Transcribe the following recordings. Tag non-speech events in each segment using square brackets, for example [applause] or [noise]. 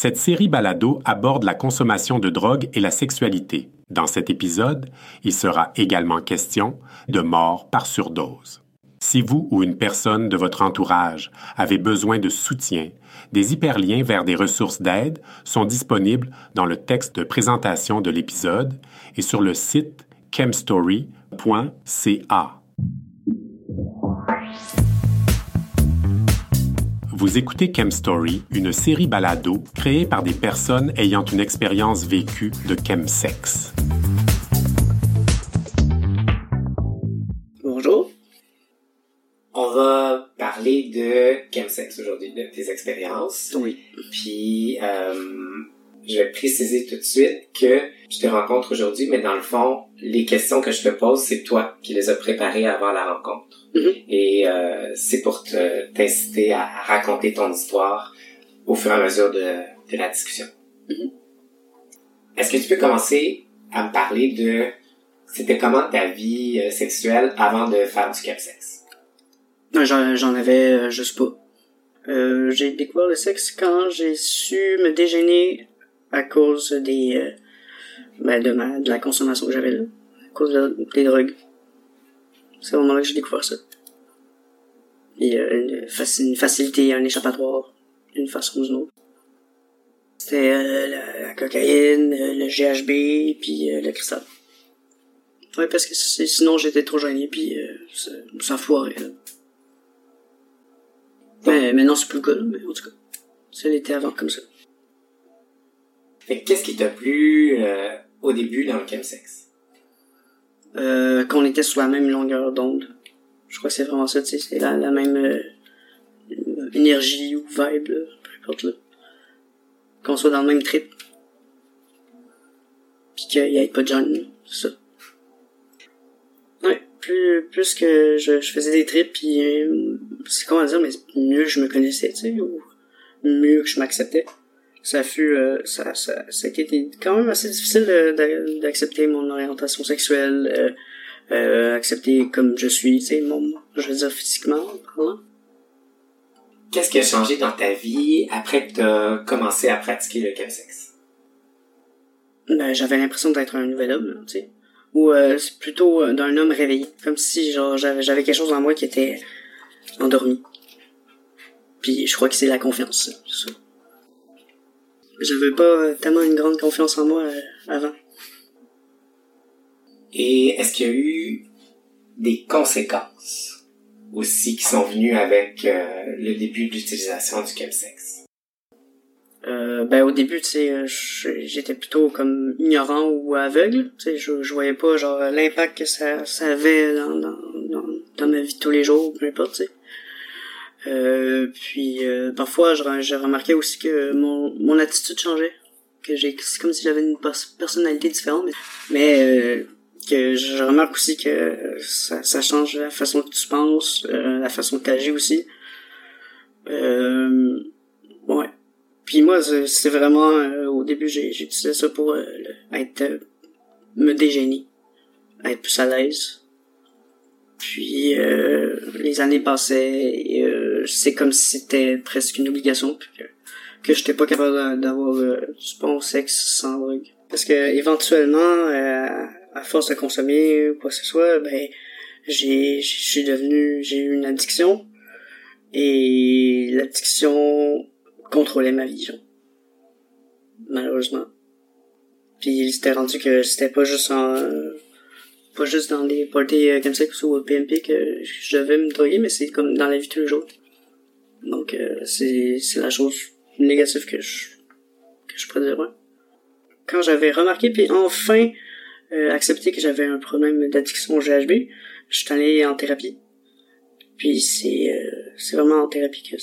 Cette série balado aborde la consommation de drogue et la sexualité. Dans cet épisode, il sera également question de mort par surdose. Si vous ou une personne de votre entourage avez besoin de soutien, des hyperliens vers des ressources d'aide sont disponibles dans le texte de présentation de l'épisode et sur le site chemstory.ca. Vous écoutez Chemstory, une série balado créée par des personnes ayant une expérience vécue de chemsex. Bonjour. On va parler de chemsex aujourd'hui, de tes expériences. Oui. Puis, euh, je vais préciser tout de suite que je te rencontre aujourd'hui, mais dans le fond, les questions que je te pose, c'est toi qui les as préparées avant la rencontre. Mhm. Et euh, c'est pour te- t'inciter à raconter ton histoire au fur et à mesure de, de la discussion. Mhm. Est-ce que tu peux commencer à me parler de c'était comment ta vie euh, sexuelle avant de faire du? Non, J'en avais euh, juste pas. Euh, j'ai découvert le sexe quand j'ai su me dégêner à cause des euh, ben, de, ma, de la consommation que j'avais là, cause de- des drogues. C'est au moment là que j'ai découvert ça. Euh, une, faci- une facilité, un échappatoire, d'une façon ou d'une autre. C'était euh, la, cocaïne, euh, le GHB, puis euh, le cristal. Ouais, parce que sinon j'étais trop gêné, puis euh, ça, ça foirait. Mais maintenant c'est plus le cas, là, mais en tout cas. Ça l'était avant comme ça. Fait que qu'est-ce qui t'a plu euh, au début dans le chemsex? Euh, qu'on était sur la même longueur d'onde. Je crois que c'est vraiment ça, tu sais, c'est la, la même euh, énergie ou vibe, là, peu importe là. Qu'on soit dans le même trip. Pis qu'il y ait pas de gens, c'est ça. Ouais, plus, plus que je, je faisais des trips, pis euh, c'est comment dire, mais mieux je me connaissais, tu sais, ou mieux que je m'acceptais. Ça fut, euh, ça, ça, ça a été quand même assez difficile d'a- d'accepter mon orientation sexuelle, euh, euh, accepter comme je suis, tu sais, mon, je veux dire physiquement, parlant. Qu'est-ce qui a changé dans ta vie après que t'as commencé à pratiquer le chemsex? Ben, j'avais l'impression d'être un nouvel homme, tu sais. Ou euh, c'est plutôt euh, d'un homme réveillé. Comme si genre j'avais j'avais quelque chose en moi qui était endormi. Puis je crois que c'est la confiance, ça. J'avais pas tellement une grande confiance en moi euh, avant. Et est-ce qu'il y a eu des conséquences aussi qui sont venues avec euh, le début de l'utilisation du chemsex? Euh, ben au début, tu sais, j'étais plutôt comme ignorant ou aveugle. Tu sais, je, je voyais pas genre l'impact que ça, ça avait dans, dans, dans, dans ma vie de tous les jours, peu importe, tu sais. Euh, puis euh, parfois, je, re- je remarquais aussi que mon, mon attitude changeait. Que j'ai, c'est comme si j'avais une pers- personnalité différente. Mais, euh, que je remarque aussi que ça, ça change la façon que tu penses, euh, la façon que tu agis aussi. Euh, ouais. Puis moi, c'est vraiment, au début, j'ai j'ai utilisé ça pour être, me dégêner, être plus à l'aise. Puis euh, les années passaient, et euh, c'est comme si c'était presque une obligation, puis que, que j'étais pas capable d'a- d'avoir euh, du bon sexe sans drogue. Parce que éventuellement, à force de consommer ou quoi que ce soit, ben j'ai, suis devenu, j'ai eu une addiction. Et l'addiction contrôlait ma genre. Malheureusement. Puis c'était rendu que c'était pas juste en... pas juste dans des parties euh, comme ça ou PMP que je me droguer, mais c'est comme dans la vie tous les jours. Donc euh, c'est la chose négative que je que je pourrais ouais. Quand j'avais remarqué, puis enfin euh, accepté que j'avais un problème d'addiction au GHB, je suis allé en thérapie. Puis c'est euh, c'est vraiment en thérapie que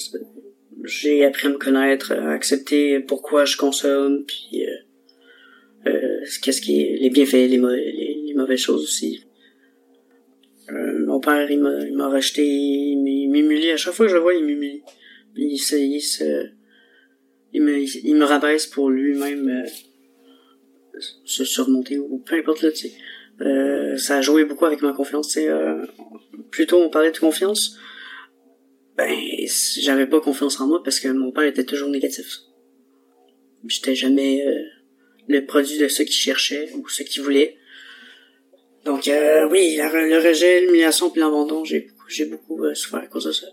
j'ai appris à me connaître, à accepter pourquoi je consomme, puis euh, euh, qu'est-ce qui est les bienfaits, les, les, les mauvaises choses aussi. Euh, mon père, il m'a, il m'a racheté, il m'humilie. À chaque fois que je le vois, il m'humilie. Il me, il rabaisse pour lui-même euh, se surmonter ou peu importe sais. Euh, ça a joué beaucoup avec ma confiance, plutôt on parlait de confiance, ben j'avais pas confiance en moi parce que mon père était toujours négatif. j'étais jamais le produit de ceux qui cherchaient ou ceux qui voulaient. Donc euh, oui, le rejet, l'humiliation puis l'abandon, j'ai j'ai beaucoup souffert à cause de ça.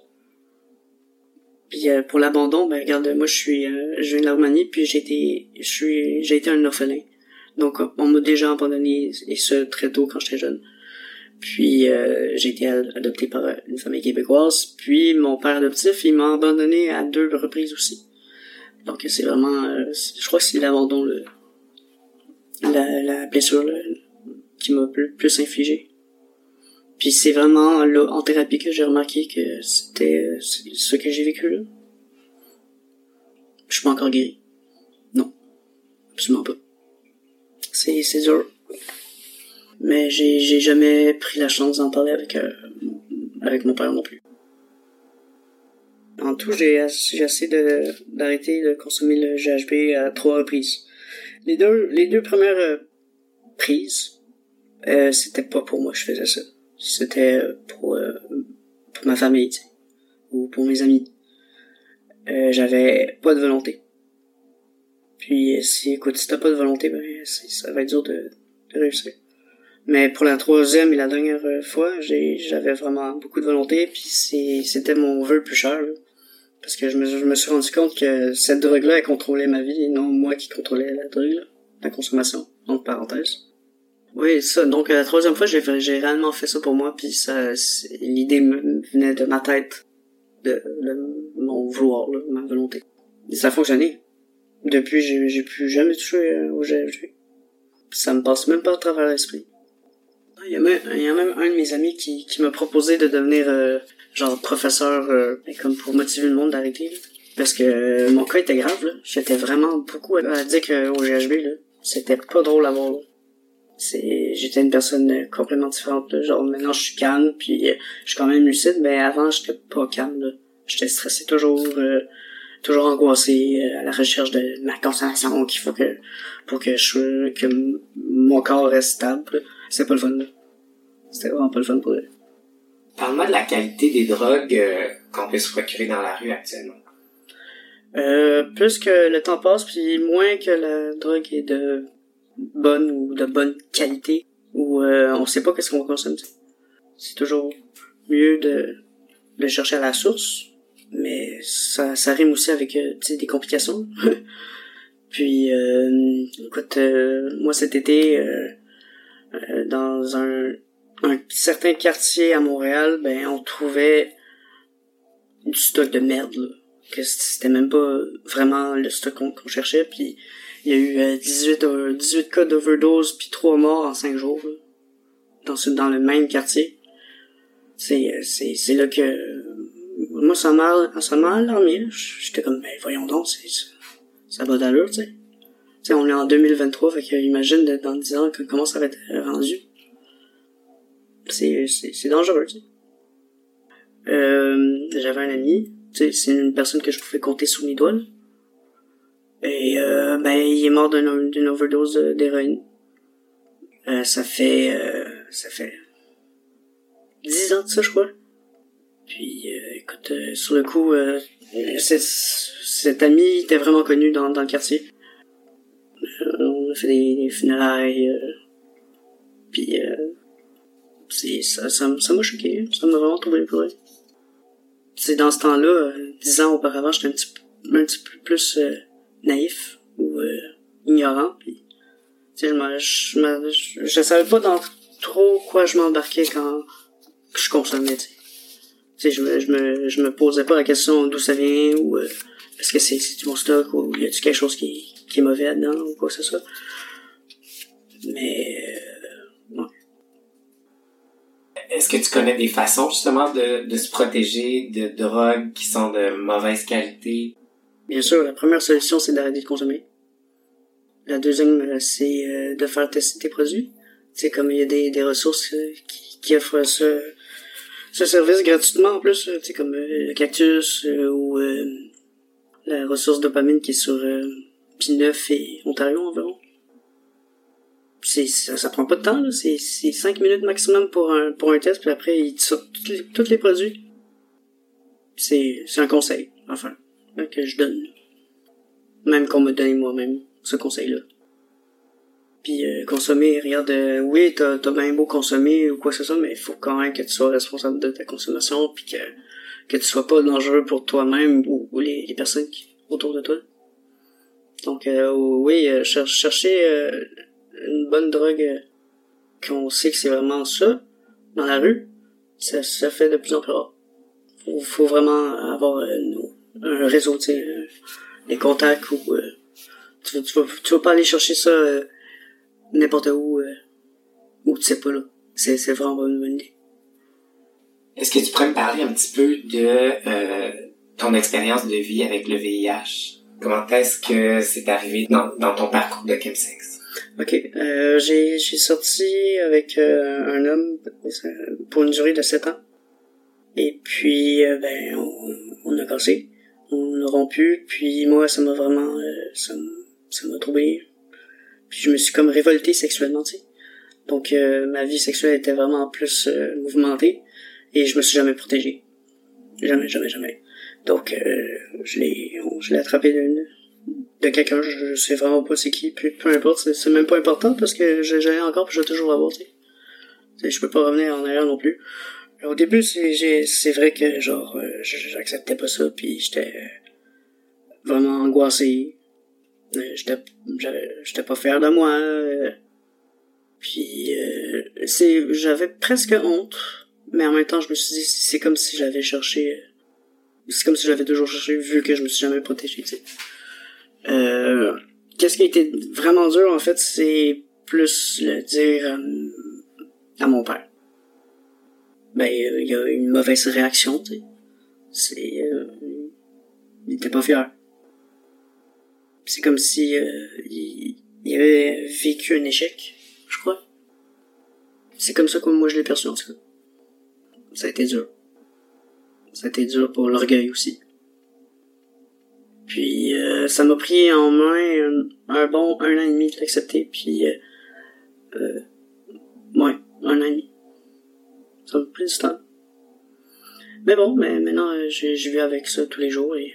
Puis pour l'abandon, ben regarde, moi je suis je viens de Roumanie, puis j'ai été je suis j'ai été un orphelin. Donc on m'a déjà abandonné et ce très tôt quand j'étais jeune. Puis euh, j'ai été adopté par une famille québécoise. Puis mon père adoptif, il m'a abandonné à deux reprises aussi. Donc c'est vraiment, euh, je crois que c'est l'abandon, le, la, la blessure qui m'a plus, infligé. Puis c'est vraiment là, en thérapie que j'ai remarqué que c'était euh, ce que j'ai vécu là. Je suis pas encore guéri. Non. Absolument pas. C'est, dur mais j'ai jamais pris la chance d'en parler avec euh, avec mon père non plus. En tout, j'ai essayé d'arrêter de consommer le GHB à trois reprises. Les deux les deux premières euh, prises, euh, c'était pas pour moi que je faisais ça. C'était pour pour ma famille, ou pour mes amis. j'avais pas de volonté. Puis si écoute, si t'as pas de volonté, ben ça va être dur de, de réussir. Mais pour la troisième et la dernière euh, fois, j'avais vraiment beaucoup de volonté, puis c'était mon vœu plus cher. Parce que je me, je me suis rendu compte que cette drogue-là, elle contrôlait ma vie, et non moi qui contrôlais la drogue, la consommation, entre parenthèses. Oui, ça. Donc la troisième fois, j'ai j'ai réellement fait ça pour moi, puis ça, l'idée venait de ma tête, de, mon vouloir, là, ma volonté. Et ça a fonctionné. Depuis, j'ai plus jamais touché euh, au GFG. Ça me passe même pas à travers l'esprit. Il y, a même, il y a même un de mes amis qui, qui m'a proposé de devenir euh, genre professeur euh, comme pour motiver le monde d'arrêter. Parce que euh, mon cas était grave, là. J'étais vraiment beaucoup à dire qu'au GHB, là, c'était pas drôle à voir. C'est, j'étais une personne complètement différente. Genre maintenant je suis calme, puis je suis quand même lucide, mais avant j'étais pas calme. J'étais stressé toujours, toujours angoissé à la recherche de ma consommation qu'il faut que pour que je que mon corps reste stable. C'est pas le fun. C'était vraiment pas le fun pour eux. Parle-moi de la qualité des drogues euh, qu'on peut se procurer dans la rue actuellement. Euh, plus que le temps passe, puis moins que la drogue est de bonne ou de bonne qualité, ou euh, on sait pas qu'est-ce qu'on consomme. C'est toujours mieux de le chercher à la source, mais ça, ça rime aussi avec euh, des complications. [laughs] puis, euh, écoute, moi cet été, euh, dans un, un certain quartier à Montréal, ben on trouvait du stock de merde là. que c'était même pas vraiment le stock qu'on cherchait puis il y a eu 18 euh, 18 euh, cas d'overdose puis 3 morts en 5 jours dans le même quartier. C'est c'est c'est là que moi ça m'a ça m'a alarmé. J'étais comme ben voyons donc c'est ça va d'allure, tu sais on est en 2023, fait que imagine dans 10 ans comment ça va être rendu. C'est, c'est, dangereux, tu sais. Euh, j'avais un ami, tu sais, c'est une personne que je pouvais compter sous mes doigts. Et euh, ben il est mort d'une, overdose d'héroïne. Euh, ça fait euh, ça fait 10 ans de ça, je crois. Puis écoute, sur le coup, cet ami était vraiment connu dans, dans le quartier on a fait des, funérailles. Euh, puis euh, c'est ça, ça, m'a choqué. Ça m'a vraiment trouvé pleurer. C'est dans ce temps-là, euh, dix ans auparavant, j'étais un petit, un petit peu plus naïf ou ignorant. Puis, je, je, je, savais pas dans trop quoi je m'embarquais quand je consommais. Tu sais, je me, je me, je me posais pas la question d'où ça vient ou est-ce que c'est, c'est du bon stock ou y a-tu quelque chose qui, qui est mauvais dedans ou quoi que ce soit. Mais, euh, Est-ce que tu connais des façons justement de, de se protéger de drogues qui sont de mauvaise qualité? Bien sûr, la première solution, c'est d'arrêter de consommer. La deuxième, euh, c'est euh, de faire tester tes produits. C'est comme il y a des, des ressources qui, qui offrent ce, ce service gratuitement en plus, sais, comme le cactus ou la ressource dopamine qui est sur puis 9 et Ontario environ. C'est, ça, ça prend pas de temps. C'est, c'est 5 minutes maximum pour un, pour un test, puis après, il te sort tous les, les produits. C'est, c'est un conseil, enfin, que je donne. Même qu'on me donne moi-même ce conseil-là. Puis euh, consommer, regarde, euh, oui, t'as as bien beau consommer ou quoi que ce soit, mais il faut quand même que tu sois responsable de ta consommation, puis que, que tu sois pas dangereux pour toi-même ou, les, les, personnes qui, autour de toi. Donc euh, oui, chercher une bonne drogue qu'on sait que c'est vraiment ça dans la rue, ça, ça fait de plus en plus rare. Faut, faut vraiment avoir un réseau, tu sais, des contacts ou tu, tu, vas, tu vas pas aller chercher ça n'importe où, euh, où tu sais pas, là. C'est, c'est vraiment une bonne idée. Est-ce que tu pourrais me parler un petit peu de euh, ton expérience de vie avec le VIH? Comment est-ce que c'est arrivé dans, dans ton parcours de chemsex? Ok, euh, j'ai, j'ai sorti avec euh, un homme pour une durée de 7 ans. Et puis, euh, ben, on, on, a cassé, on a rompu, puis moi, ça m'a vraiment, ça, ça m'a troublé puis je me suis comme révolté sexuellement, tu sais. Donc euh, ma vie sexuelle était vraiment plus euh, mouvementée et je me suis jamais protégé. Jamais, jamais, jamais. Donc euh, je l'ai je l'ai attrapé de, de quelqu'un, je, sais vraiment pas c'est qui, puis peu importe, c'est même pas important parce que j'ai encore puis je vais toujours l'avoir, tu sais. Je peux pas revenir en arrière non plus. Au début, c'est vrai que genre j'acceptais pas ça puis j'étais vraiment angoissé. Euh, j'étais j'étais pas fier de moi. Euh, puis euh, c'est j'avais presque honte mais en même temps je me suis dit c'est comme si j'avais cherché c'est comme si j'avais toujours cherché vu que je me suis jamais protégé tu sais. Euh, qu'est-ce qui a été vraiment dur en fait c'est plus le dire à mon père ben il y a une mauvaise réaction tu sais c'est il était pas fier c'est comme si euh, il, avait vécu un échec, je crois. C'est comme ça que moi je l'ai perçu en tout cas. Ça a été dur. Ça a été dur pour l'orgueil aussi. Puis euh, ça m'a pris en main un, bon un an et demi de l'accepter, puis euh, euh, ouais, un an et demi. Mais bon, mais maintenant j'ai vu avec ça tous les jours et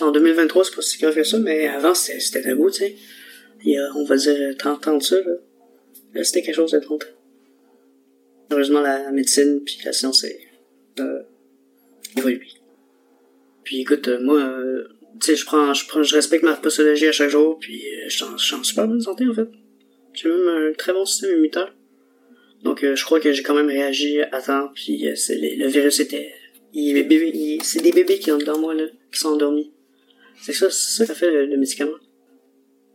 en 2023, c'est pas si grave que ça, mais avant, c'était tabou, tu sais. Il y a, on va dire, 30 ans de ça, là. C'était quelque chose de 30 Heureusement, la médecine puis la science est, euh, évolué. Puis écoute, euh, moi, euh, tu sais, je prends, je prends, je respecte ma postologie à chaque jour, puis euh, je suis en super bonne santé, en fait. J'ai même un très bon système immunitaire. Donc, euh, je crois que j'ai quand même réagi à temps, puis c'est, le virus était... Il, c'est des bébés qui sont dans moi, là, qui sont endormis. C'est ça, c'est ça que fait le, médicament.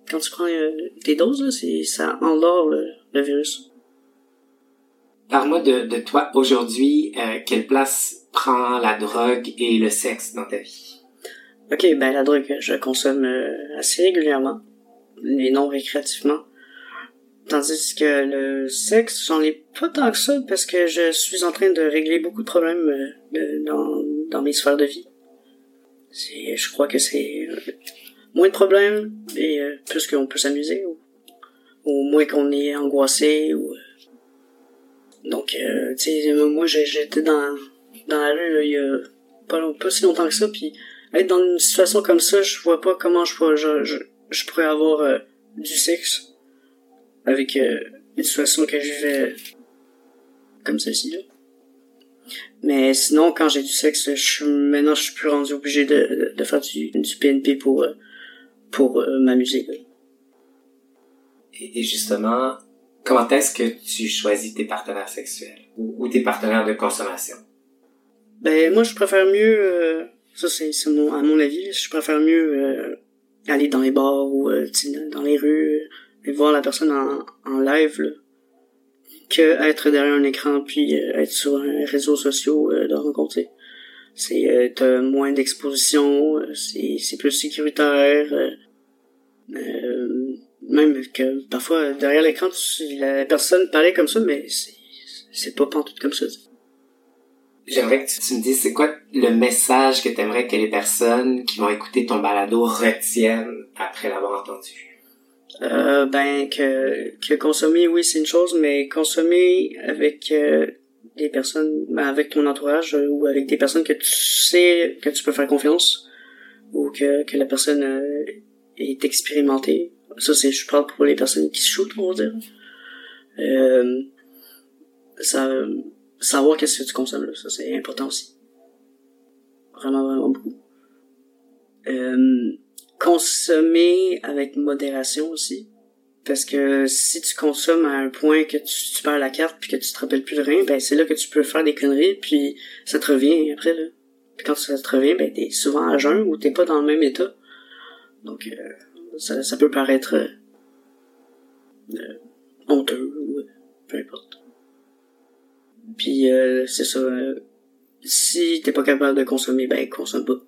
Quand tu prends euh, des doses, c'est, ça endort le, virus. Parle-moi de, de toi aujourd'hui. Euh, quelle place prend la drogue et le sexe dans ta vie? Ok, ben la drogue, je consomme euh, assez régulièrement, et non récréativement. Tandis que le sexe, j'en ai pas tant que ça parce que je suis en train de régler beaucoup de problèmes dans, dans mes sphères de vie je crois que c'est euh, moins de problèmes et euh, plus qu'on peut s'amuser ou, moins qu'on est angoissé ou euh. donc sais moi j'étais dans dans la rue il y a pas, pas si longtemps que ça puis être dans une situation comme ça je vois pas comment je pourrais je, je, pourrais avoir du sexe avec une situation que je vivais comme celle-ci là mais sinon, quand j'ai du sexe, je maintenant je suis plus rendu obligé de, de faire du, du PNP pour euh, pour euh, m'amuser. Et, justement, comment est-ce que tu choisis tes partenaires sexuels ou, tes partenaires de consommation? Ben moi, je préfère mieux. Euh, ça c'est mon à mon avis, je préfère mieux aller dans les bars ou dans les rues et voir la personne en, en live. Là que être derrière un écran puis euh, être sur un réseau social euh, de rencontrer. C'est euh, t'as moins d'exposition, c'est c'est plus sécuritaire. même que parfois derrière l'écran la personne paraît comme ça mais c'est c'est pas pantoute comme ça. J'aimerais que tu, me dises c'est quoi le message que t'aimerais que les personnes qui vont écouter ton balado retiennent après l'avoir entendu? Euh, ben que, que consommer oui c'est une chose mais consommer avec euh, des personnes ben, avec ton entourage euh, ou avec des personnes que tu sais que tu peux faire confiance ou que, que la personne euh, est expérimentée. Ça, c'est, je parle pour les personnes qui se shootent, on va dire. Euh, ça, savoir qu'est-ce que tu consommes, là, ça, c'est important aussi. Vraiment, vraiment beaucoup. Euh, consommer avec modération aussi. Parce que si tu consommes à un point que tu, perds la carte puis que tu te rappelles plus de rien, ben c'est là que tu peux faire des conneries puis ça te revient après là. Quand ça te revient, ben t'es souvent à jeun ou t'es pas dans le même état. Donc euh, ça, ça peut paraître euh, euh honteux ou euh, peu importe. Puis c'est ça. si t'es pas capable de consommer, ben consomme pas.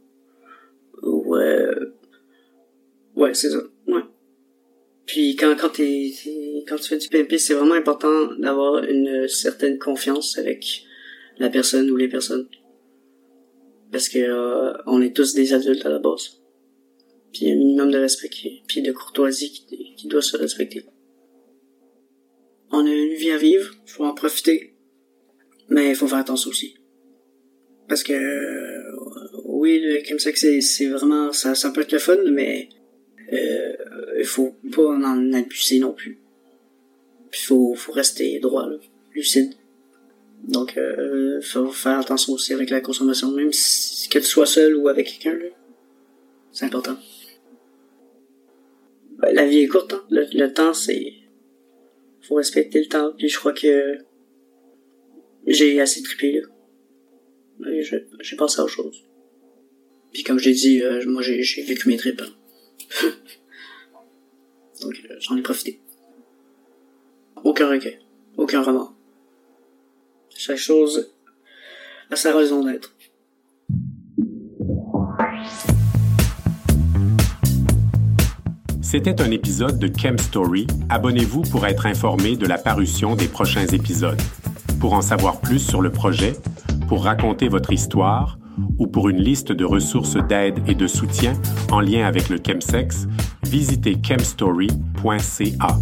Ouais, c'est ça. Ouais. Puis quand quand t'es quand tu fais du PMP, c'est vraiment important d'avoir une certaine confiance avec la personne ou les personnes. Parce que euh, on est tous des adultes à la base. Puis il y a un minimum de respect puis de courtoisie qui, qui doit se respecter. On a une vie à vivre, faut en profiter. Mais il faut faire attention aussi. Parce que euh, oui, le chemsex c'est c'est vraiment ça ça peut être le fun, mais il faut pas en abuser non plus. Puis faut, faut rester droit, lucide. Donc, euh, faut faire attention aussi avec la consommation, même si, que tu sois seul ou avec quelqu'un. C'est important. Ben, la vie est courte, hein? le, temps c'est, faut respecter le temps. Puis je crois que j'ai assez trippé là. J'ai pensé à autre chose. Puis comme j'ai dit, euh, moi j'ai vécu mes tripes. Hein. [laughs] Donc euh, j'en ai profité. Aucun regret, aucun remords. Chaque chose a sa raison d'être. C'était un épisode de Chem Story. Abonnez-vous pour être informé de la parution des prochains épisodes. Pour en savoir plus sur le projet, pour raconter votre histoire ou pour une liste de ressources d'aide et de soutien en lien avec le chemsex, visitez chemstory.ca.